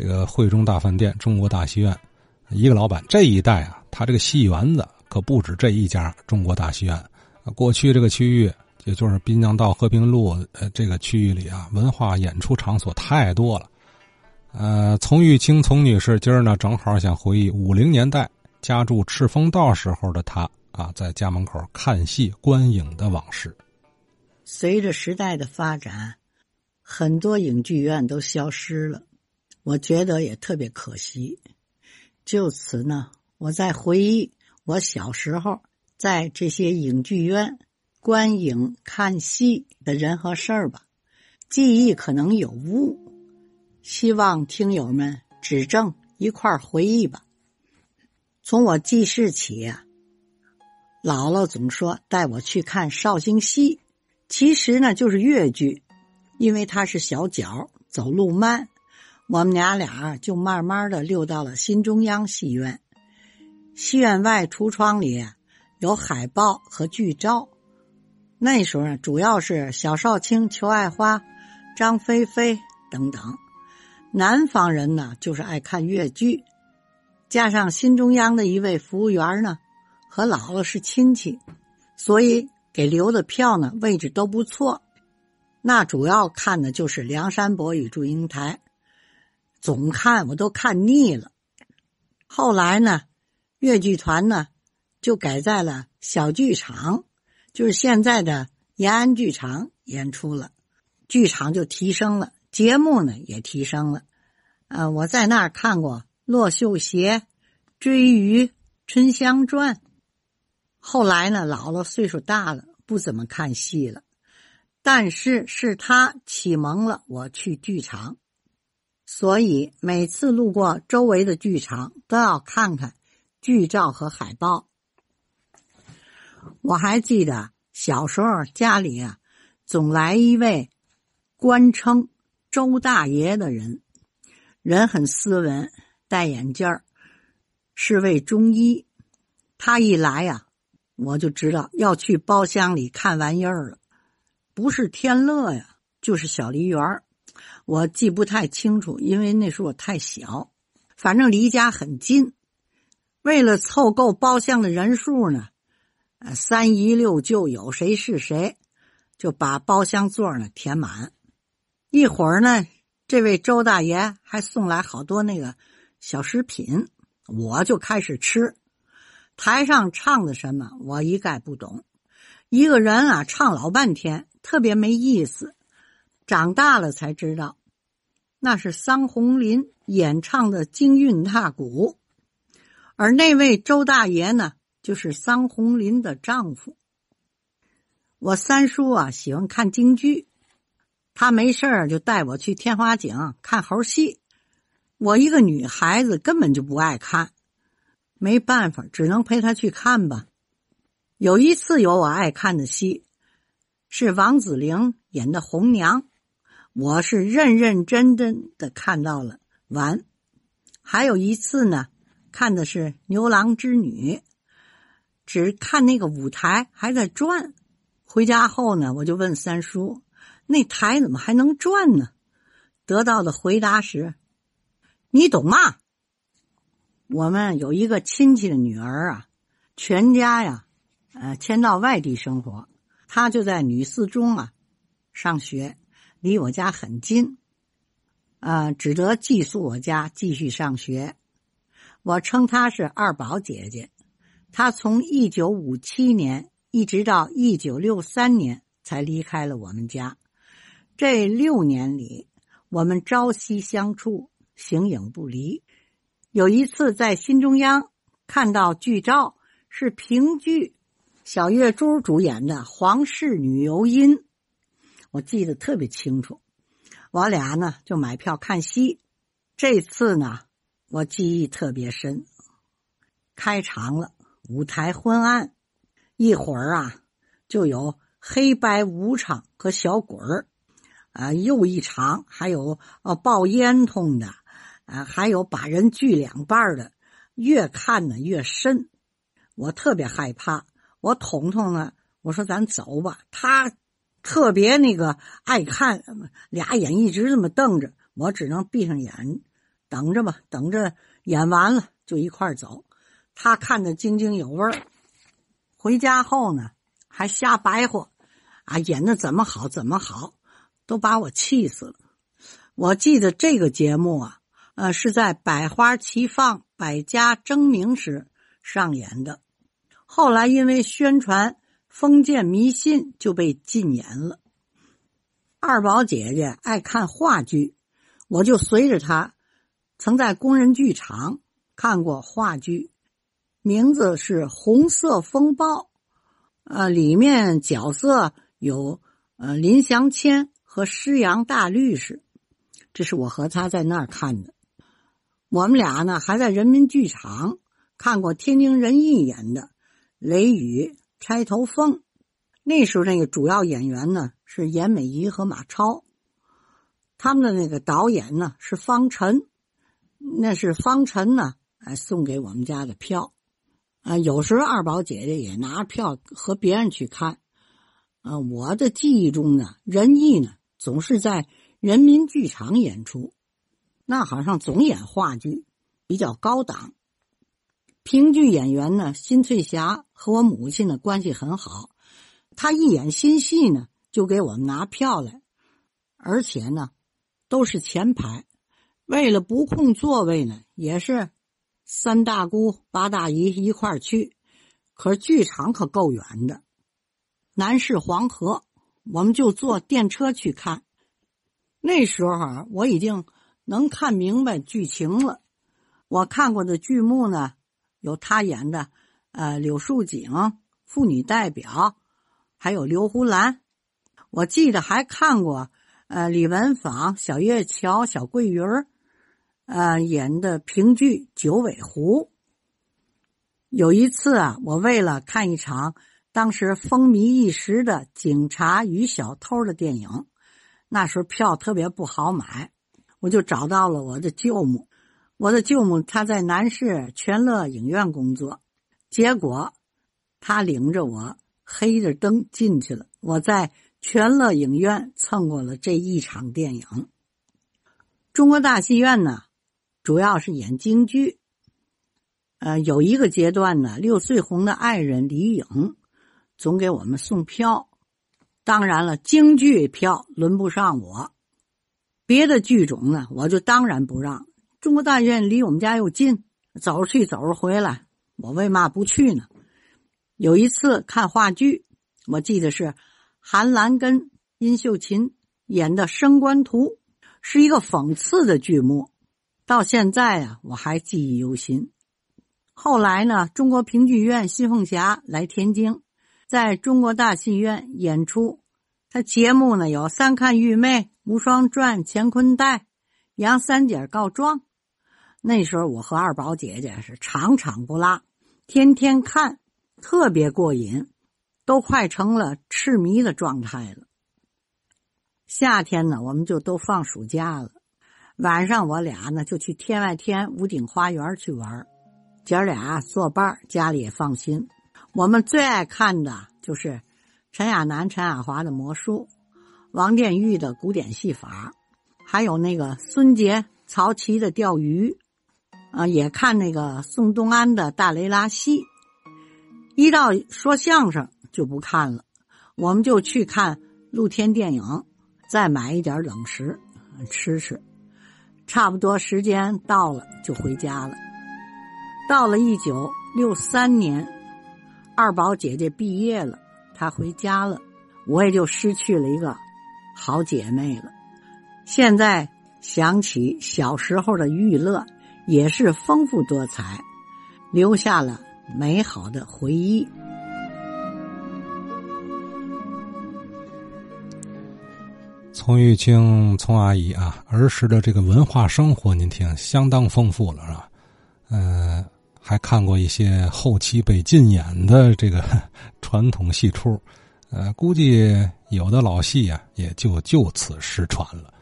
这个汇中大饭店、中国大戏院，一个老板。这一带啊，他这个戏园子可不止这一家中国大戏院。过去这个区域，也就是滨江道和平路呃这个区域里啊，文化演出场所太多了。呃，丛玉清丛女士今儿呢，正好想回忆五零年代家住赤峰道时候的她啊，在家门口看戏观影的往事。随着时代的发展，很多影剧院都消失了，我觉得也特别可惜。就此呢，我在回忆我小时候在这些影剧院观影看戏的人和事儿吧，记忆可能有误。希望听友们指正，一块儿回忆吧。从我记事起啊，姥姥总说带我去看绍兴戏，其实呢就是越剧，因为他是小脚，走路慢，我们娘俩就慢慢的溜到了新中央戏院。戏院外橱窗里有海报和剧照，那时候主要是小少卿、裘爱花、张菲菲等等。南方人呢，就是爱看越剧，加上新中央的一位服务员呢，和姥姥是亲戚，所以给留的票呢位置都不错。那主要看的就是《梁山伯与祝英台》，总看我都看腻了。后来呢，越剧团呢就改在了小剧场，就是现在的延安剧场演出了，剧场就提升了。节目呢也提升了，呃，我在那儿看过《骆绣鞋》《追鱼》《春香传》。后来呢，姥姥岁数大了，不怎么看戏了，但是是他启蒙了我去剧场，所以每次路过周围的剧场都要看看剧照和海报。我还记得小时候家里啊，总来一位官称。周大爷的人，人很斯文，戴眼镜儿，是位中医。他一来呀，我就知道要去包厢里看玩意儿了，不是天乐呀，就是小梨园我记不太清楚，因为那时候我太小。反正离家很近。为了凑够包厢的人数呢，三姨六舅有谁是谁，就把包厢座呢填满。一会儿呢，这位周大爷还送来好多那个小食品，我就开始吃。台上唱的什么，我一概不懂。一个人啊，唱老半天，特别没意思。长大了才知道，那是桑红林演唱的京韵大鼓，而那位周大爷呢，就是桑红林的丈夫。我三叔啊，喜欢看京剧。他没事儿就带我去天花井看猴戏，我一个女孩子根本就不爱看，没办法，只能陪他去看吧。有一次有我爱看的戏，是王子玲演的红娘，我是认认真真的看到了完。还有一次呢，看的是牛郎织女，只看那个舞台还在转。回家后呢，我就问三叔。那台怎么还能转呢？得到的回答是：“你懂吗？”我们有一个亲戚的女儿啊，全家呀，呃，迁到外地生活，她就在女四中啊上学，离我家很近，啊，只得寄宿我家继续上学。我称她是二宝姐姐。她从一九五七年一直到一九六三年才离开了我们家。这六年里，我们朝夕相处，形影不离。有一次在新中央看到剧照，是评剧小月珠主演的《皇室女游音》，我记得特别清楚。我俩呢就买票看戏。这次呢，我记忆特别深。开场了，舞台昏暗，一会儿啊，就有黑白武场和小鬼儿。啊，又一场，还有呃爆烟囱的，啊，还有把人锯两半的，越看呢越深，我特别害怕。我彤彤呢，我说咱走吧。他特别那个爱看，俩眼一直这么瞪着，我只能闭上眼，等着吧，等着演完了就一块走。他看得津津有味儿。回家后呢，还瞎白活，啊，演的怎么好怎么好，都把我气死了。我记得这个节目啊，呃，是在百花齐放、百家争鸣时上演的。后来因为宣传封建迷信，就被禁言了。二宝姐姐爱看话剧，我就随着她，曾在工人剧场看过话剧，名字是《红色风暴》，呃，里面角色有呃林祥谦和施阳大律师，这是我和他在那儿看的。我们俩呢还在人民剧场看过天津人艺演的《雷雨钗头凤》。那时候那个主要演员呢是严美仪和马超，他们的那个导演呢是方晨，那是方晨呢哎送给我们家的票，啊有时候二宝姐姐也拿票和别人去看，啊我的记忆中呢仁义呢总是在人民剧场演出，那好像总演话剧，比较高档。评剧演员呢辛翠霞和我母亲的关系很好。她一演新戏呢，就给我们拿票来，而且呢，都是前排。为了不空座位呢，也是三大姑八大姨一块儿去。可是剧场可够远的，南市黄河，我们就坐电车去看。那时候啊，我已经能看明白剧情了。我看过的剧目呢，有他演的，呃，柳树景妇女代表。还有刘胡兰，我记得还看过，呃，李文芳、小月桥、小桂鱼儿，呃，演的评剧《九尾狐》。有一次啊，我为了看一场当时风靡一时的警察与小偷的电影，那时候票特别不好买，我就找到了我的舅母。我的舅母她在南市全乐影院工作，结果他领着我。黑着灯进去了。我在全乐影院蹭过了这一场电影。中国大戏院呢，主要是演京剧。呃，有一个阶段呢，六岁红的爱人李颖总给我们送票。当然了，京剧票轮不上我，别的剧种呢，我就当然不让。中国大院离我们家又近，走着去，走着回来，我为嘛不去呢？有一次看话剧，我记得是韩兰跟殷秀琴演的《升官图》，是一个讽刺的剧目。到现在啊，我还记忆犹新。后来呢，中国评剧院新凤霞来天津，在中国大戏院演出。他节目呢有《三看玉妹》《无双传》《乾坤带》《杨三姐告状》。那时候我和二宝姐姐是场场不落，天天看。特别过瘾，都快成了痴迷的状态了。夏天呢，我们就都放暑假了。晚上我俩呢就去天外天屋顶花园去玩姐俩作伴家里也放心。我们最爱看的就是陈亚楠、陈亚华的魔术，王殿玉的古典戏法，还有那个孙杰、曹琦的钓鱼，啊，也看那个宋东安的大雷拉西。一到说相声就不看了，我们就去看露天电影，再买一点冷食吃吃。差不多时间到了就回家了。到了一九六三年，二宝姐姐毕业了，她回家了，我也就失去了一个好姐妹了。现在想起小时候的娱乐，也是丰富多彩，留下了。美好的回忆。从玉清，从阿姨啊，儿时的这个文化生活，您听相当丰富了，是吧？嗯，还看过一些后期被禁演的这个 传统戏出，呃，估计有的老戏呀，也就就此失传了。